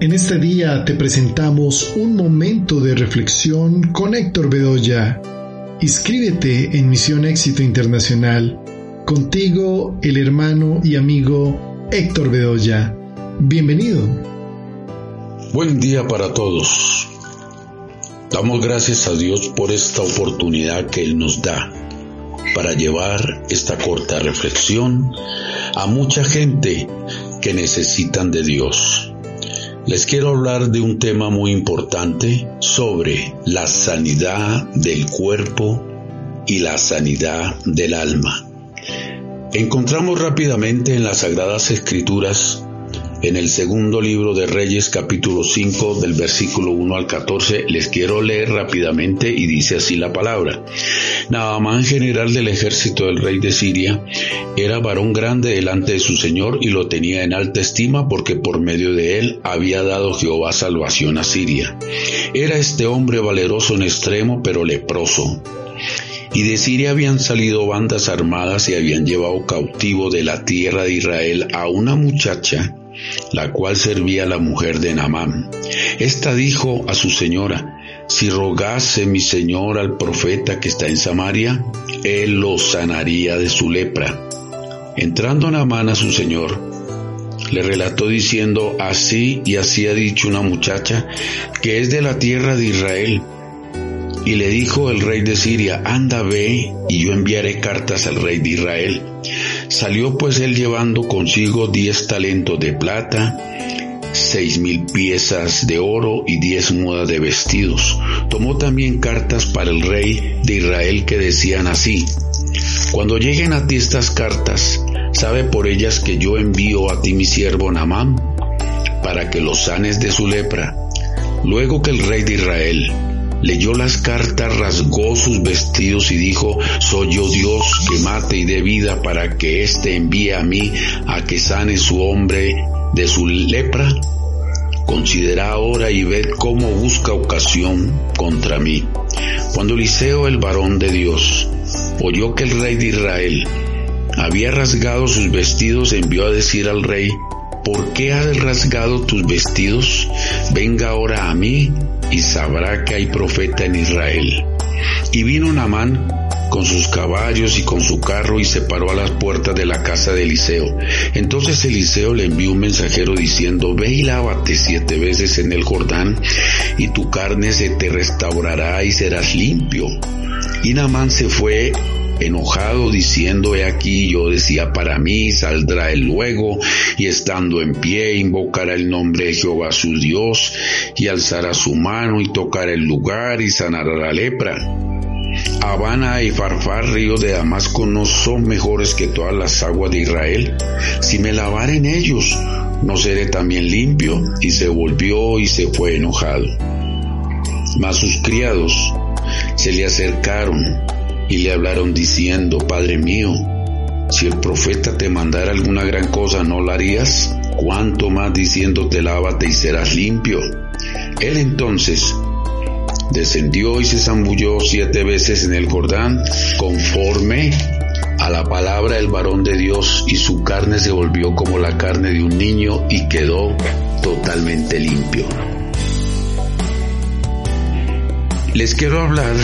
En este día te presentamos un momento de reflexión con Héctor Bedoya. Inscríbete en Misión Éxito Internacional. Contigo, el hermano y amigo Héctor Bedoya. Bienvenido. Buen día para todos. Damos gracias a Dios por esta oportunidad que Él nos da para llevar esta corta reflexión a mucha gente que necesitan de Dios les quiero hablar de un tema muy importante sobre la sanidad del cuerpo y la sanidad del alma. Encontramos rápidamente en las Sagradas Escrituras en el segundo libro de Reyes capítulo 5 del versículo 1 al 14 les quiero leer rápidamente y dice así la palabra. Naamán general del ejército del rey de Siria era varón grande delante de su señor y lo tenía en alta estima porque por medio de él había dado Jehová salvación a Siria. Era este hombre valeroso en extremo pero leproso. Y de Siria habían salido bandas armadas y habían llevado cautivo de la tierra de Israel a una muchacha la cual servía a la mujer de Naamán. Esta dijo a su señora, si rogase mi señor al profeta que está en Samaria, él lo sanaría de su lepra. Entrando Naamán a su señor, le relató diciendo, así y así ha dicho una muchacha que es de la tierra de Israel. Y le dijo el rey de Siria, anda ve y yo enviaré cartas al rey de Israel. Salió pues él llevando consigo diez talentos de plata, seis mil piezas de oro y diez mudas de vestidos. Tomó también cartas para el rey de Israel que decían así, Cuando lleguen a ti estas cartas, sabe por ellas que yo envío a ti mi siervo Namán, para que lo sanes de su lepra. Luego que el rey de Israel leyó las cartas, rasgó sus vestidos y dijo, soy yo Dios que mate y dé vida para que éste envíe a mí a que sane su hombre de su lepra. Considera ahora y ved cómo busca ocasión contra mí. Cuando Eliseo, el varón de Dios, oyó que el rey de Israel había rasgado sus vestidos, envió a decir al rey, ¿por qué has rasgado tus vestidos? Venga ahora a mí y sabrá que hay profeta en Israel. Y vino Namán con sus caballos y con su carro y se paró a las puertas de la casa de Eliseo. Entonces Eliseo le envió un mensajero diciendo, ve y lávate siete veces en el Jordán y tu carne se te restaurará y serás limpio. Y Namán se fue enojado diciendo, he aquí yo decía para mí, saldrá él luego, y estando en pie invocará el nombre de Jehová su Dios, y alzará su mano y tocará el lugar y sanará la lepra. Habana y Farfar, río de Damasco, no son mejores que todas las aguas de Israel. Si me lavar en ellos, no seré también limpio. Y se volvió y se fue enojado. Mas sus criados se le acercaron y le hablaron diciendo, Padre mío, si el profeta te mandara alguna gran cosa, ¿no la harías? ¿Cuánto más diciéndote lávate y serás limpio? Él entonces descendió y se zambulló siete veces en el Jordán, conforme a la palabra del varón de Dios, y su carne se volvió como la carne de un niño y quedó totalmente limpio. Les quiero hablar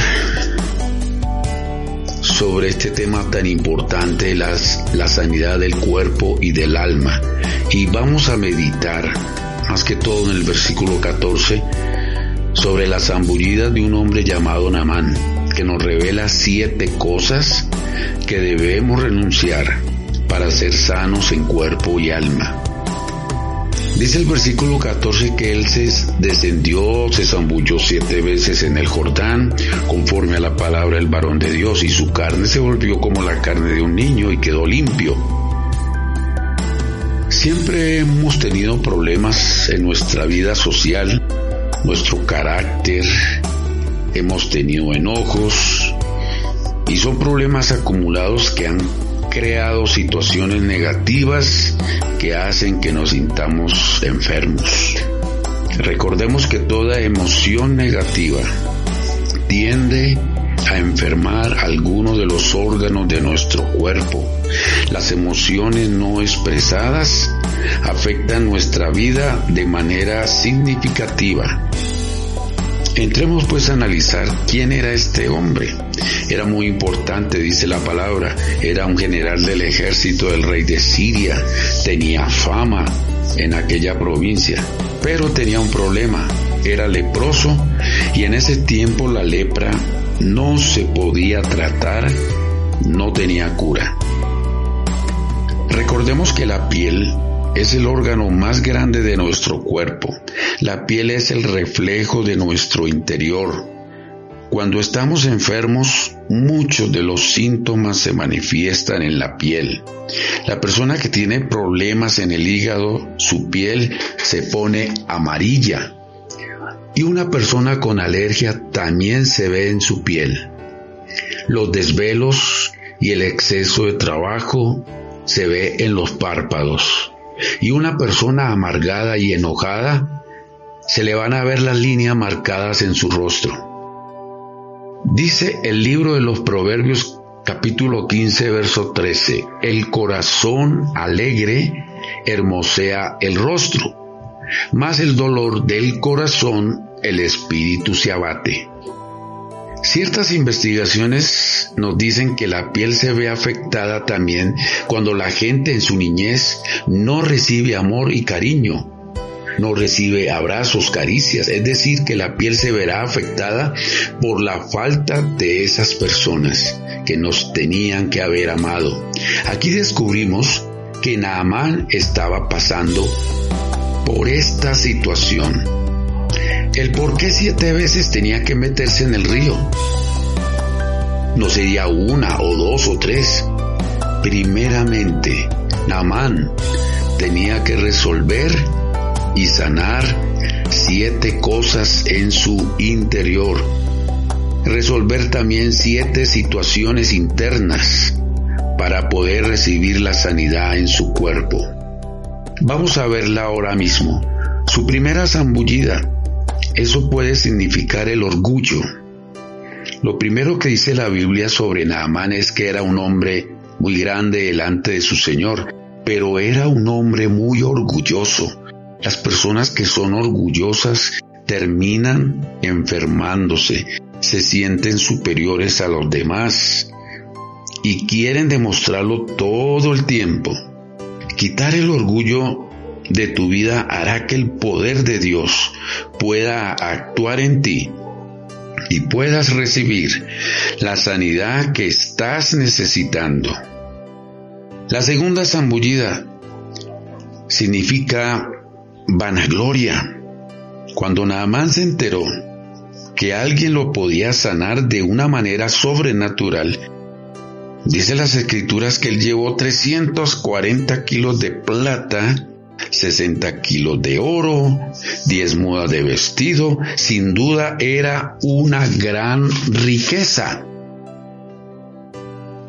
sobre este tema tan importante, las, la sanidad del cuerpo y del alma. Y vamos a meditar, más que todo en el versículo 14, sobre la zambullida de un hombre llamado Namán, que nos revela siete cosas que debemos renunciar para ser sanos en cuerpo y alma. Dice el versículo 14 que él se descendió, se zambulló siete veces en el Jordán, conforme a la palabra del varón de Dios, y su carne se volvió como la carne de un niño y quedó limpio. Siempre hemos tenido problemas en nuestra vida social, nuestro carácter, hemos tenido enojos, y son problemas acumulados que han creado situaciones negativas que hacen que nos sintamos enfermos. Recordemos que toda emoción negativa tiende a enfermar alguno de los órganos de nuestro cuerpo. Las emociones no expresadas afectan nuestra vida de manera significativa. Entremos pues a analizar quién era este hombre. Era muy importante, dice la palabra. Era un general del ejército del rey de Siria. Tenía fama en aquella provincia. Pero tenía un problema. Era leproso y en ese tiempo la lepra no se podía tratar, no tenía cura. Recordemos que la piel es el órgano más grande de nuestro cuerpo. La piel es el reflejo de nuestro interior. Cuando estamos enfermos, muchos de los síntomas se manifiestan en la piel. La persona que tiene problemas en el hígado, su piel se pone amarilla. Y una persona con alergia también se ve en su piel. Los desvelos y el exceso de trabajo se ve en los párpados. Y una persona amargada y enojada, se le van a ver las líneas marcadas en su rostro. Dice el libro de los Proverbios capítulo 15 verso 13, el corazón alegre hermosea el rostro, mas el dolor del corazón el espíritu se abate. Ciertas investigaciones nos dicen que la piel se ve afectada también cuando la gente en su niñez no recibe amor y cariño, no recibe abrazos, caricias, es decir, que la piel se verá afectada por la falta de esas personas que nos tenían que haber amado. Aquí descubrimos que Naamán estaba pasando por esta situación el por qué siete veces tenía que meterse en el río. No sería una o dos o tres. Primeramente, Naamán tenía que resolver y sanar siete cosas en su interior. Resolver también siete situaciones internas para poder recibir la sanidad en su cuerpo. Vamos a verla ahora mismo. Su primera zambullida eso puede significar el orgullo. Lo primero que dice la Biblia sobre Naamán es que era un hombre muy grande delante de su Señor, pero era un hombre muy orgulloso. Las personas que son orgullosas terminan enfermándose, se sienten superiores a los demás y quieren demostrarlo todo el tiempo. Quitar el orgullo de tu vida hará que el poder de Dios pueda actuar en ti y puedas recibir la sanidad que estás necesitando. La segunda zambullida significa vanagloria. Cuando Naamán se enteró que alguien lo podía sanar de una manera sobrenatural, dice las escrituras que él llevó 340 kilos de plata 60 kilos de oro, 10 mudas de vestido, sin duda era una gran riqueza.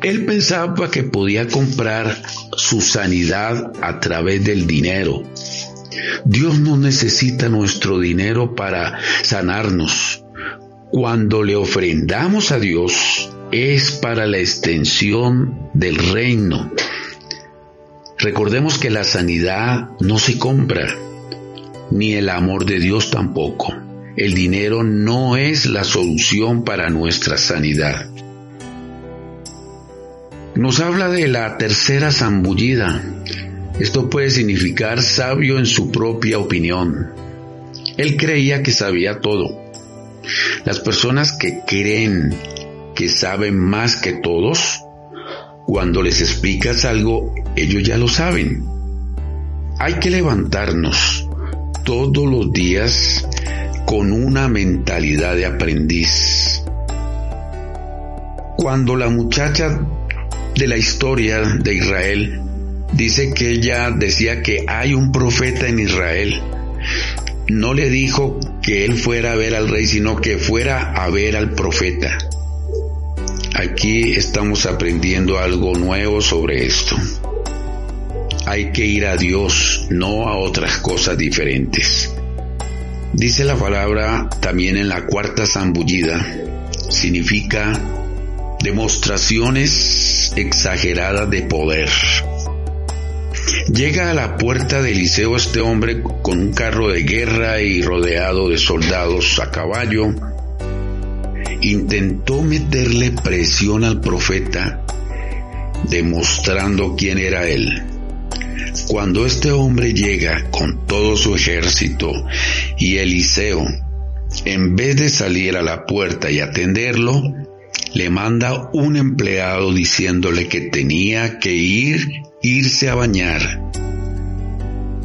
Él pensaba que podía comprar su sanidad a través del dinero. Dios no necesita nuestro dinero para sanarnos. Cuando le ofrendamos a Dios es para la extensión del reino Recordemos que la sanidad no se compra, ni el amor de Dios tampoco. El dinero no es la solución para nuestra sanidad. Nos habla de la tercera zambullida. Esto puede significar sabio en su propia opinión. Él creía que sabía todo. Las personas que creen que saben más que todos cuando les explicas algo, ellos ya lo saben. Hay que levantarnos todos los días con una mentalidad de aprendiz. Cuando la muchacha de la historia de Israel dice que ella decía que hay un profeta en Israel, no le dijo que él fuera a ver al rey, sino que fuera a ver al profeta. Aquí estamos aprendiendo algo nuevo sobre esto. Hay que ir a Dios, no a otras cosas diferentes. Dice la palabra también en la cuarta zambullida, significa demostraciones exageradas de poder. Llega a la puerta de Eliseo este hombre con un carro de guerra y rodeado de soldados a caballo. Intentó meterle presión al profeta, demostrando quién era él. Cuando este hombre llega con todo su ejército y Eliseo, en vez de salir a la puerta y atenderlo, le manda un empleado diciéndole que tenía que ir, irse a bañar.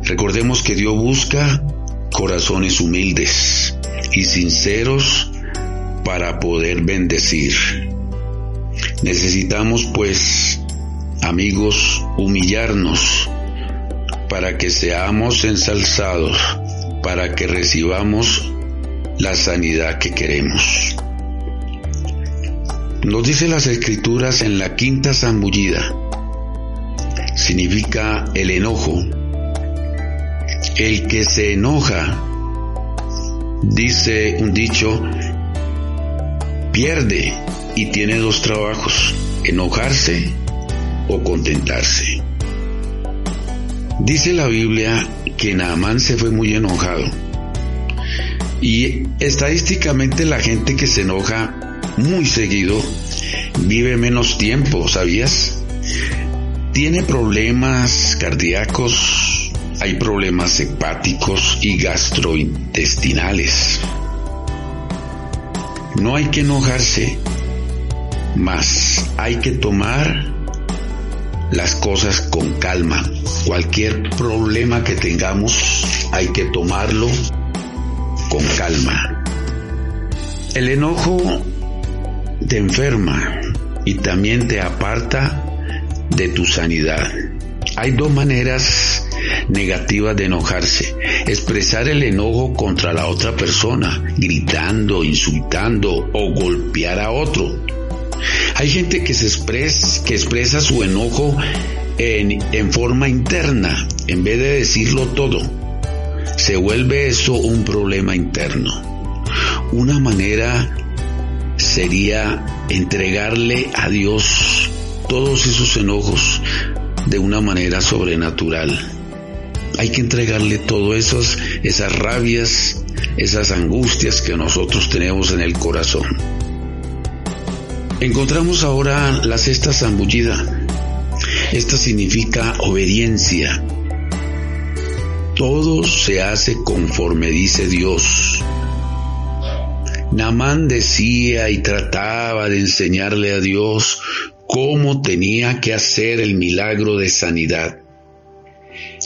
Recordemos que Dios busca corazones humildes y sinceros para poder bendecir. Necesitamos pues, amigos, humillarnos para que seamos ensalzados, para que recibamos la sanidad que queremos. Nos dice las escrituras en la quinta zambullida, significa el enojo. El que se enoja, dice un dicho, pierde y tiene dos trabajos, enojarse o contentarse. Dice la Biblia que Naamán se fue muy enojado. Y estadísticamente la gente que se enoja muy seguido vive menos tiempo, ¿sabías? Tiene problemas cardíacos, hay problemas hepáticos y gastrointestinales. No hay que enojarse, más hay que tomar las cosas con calma. Cualquier problema que tengamos hay que tomarlo con calma. El enojo te enferma y también te aparta de tu sanidad. Hay dos maneras negativas de enojarse. Expresar el enojo contra la otra persona, gritando, insultando o golpear a otro. Hay gente que se expresa, que expresa su enojo en, en forma interna, en vez de decirlo todo. Se vuelve eso un problema interno. Una manera sería entregarle a Dios todos esos enojos de una manera sobrenatural. Hay que entregarle todas esas, esas rabias, esas angustias que nosotros tenemos en el corazón. Encontramos ahora la sexta zambullida. Esta significa obediencia. Todo se hace conforme dice Dios. Namán decía y trataba de enseñarle a Dios cómo tenía que hacer el milagro de sanidad.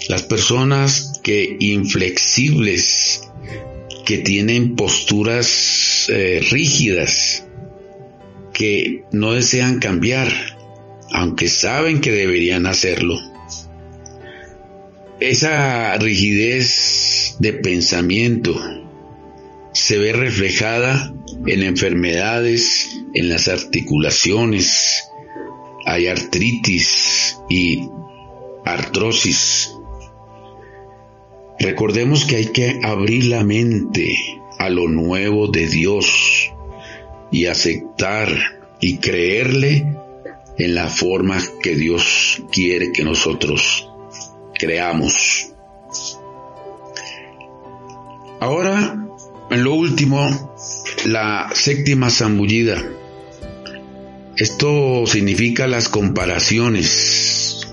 Las personas que inflexibles, que tienen posturas eh, rígidas, que no desean cambiar, aunque saben que deberían hacerlo. Esa rigidez de pensamiento, se ve reflejada en enfermedades, en las articulaciones, hay artritis y artrosis. Recordemos que hay que abrir la mente a lo nuevo de Dios y aceptar y creerle en la forma que Dios quiere que nosotros creamos. Ahora en lo último, la séptima zambullida. Esto significa las comparaciones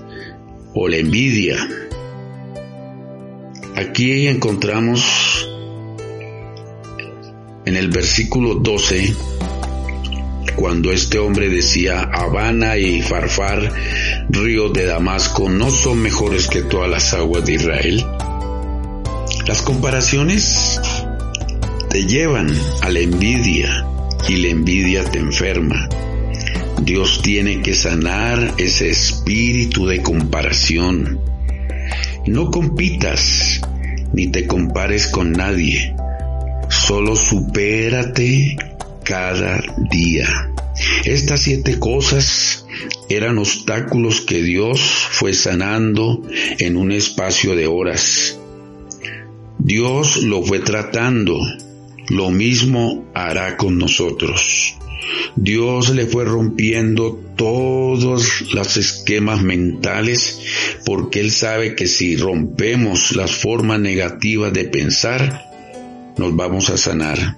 o la envidia. Aquí encontramos en el versículo 12, cuando este hombre decía, Habana y Farfar, ríos de Damasco, no son mejores que todas las aguas de Israel. Las comparaciones te llevan a la envidia y la envidia te enferma. Dios tiene que sanar ese espíritu de comparación. No compitas ni te compares con nadie. Solo supérate cada día. Estas siete cosas eran obstáculos que Dios fue sanando en un espacio de horas. Dios lo fue tratando lo mismo hará con nosotros. Dios le fue rompiendo todos los esquemas mentales porque Él sabe que si rompemos las formas negativas de pensar, nos vamos a sanar.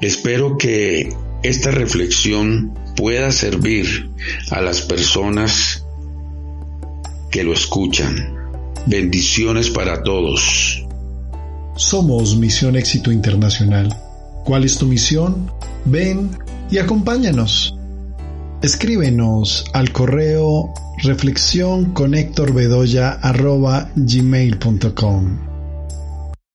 Espero que esta reflexión pueda servir a las personas que lo escuchan. Bendiciones para todos. Somos Misión Éxito Internacional. ¿Cuál es tu misión? Ven y acompáñanos. Escríbenos al correo reflexión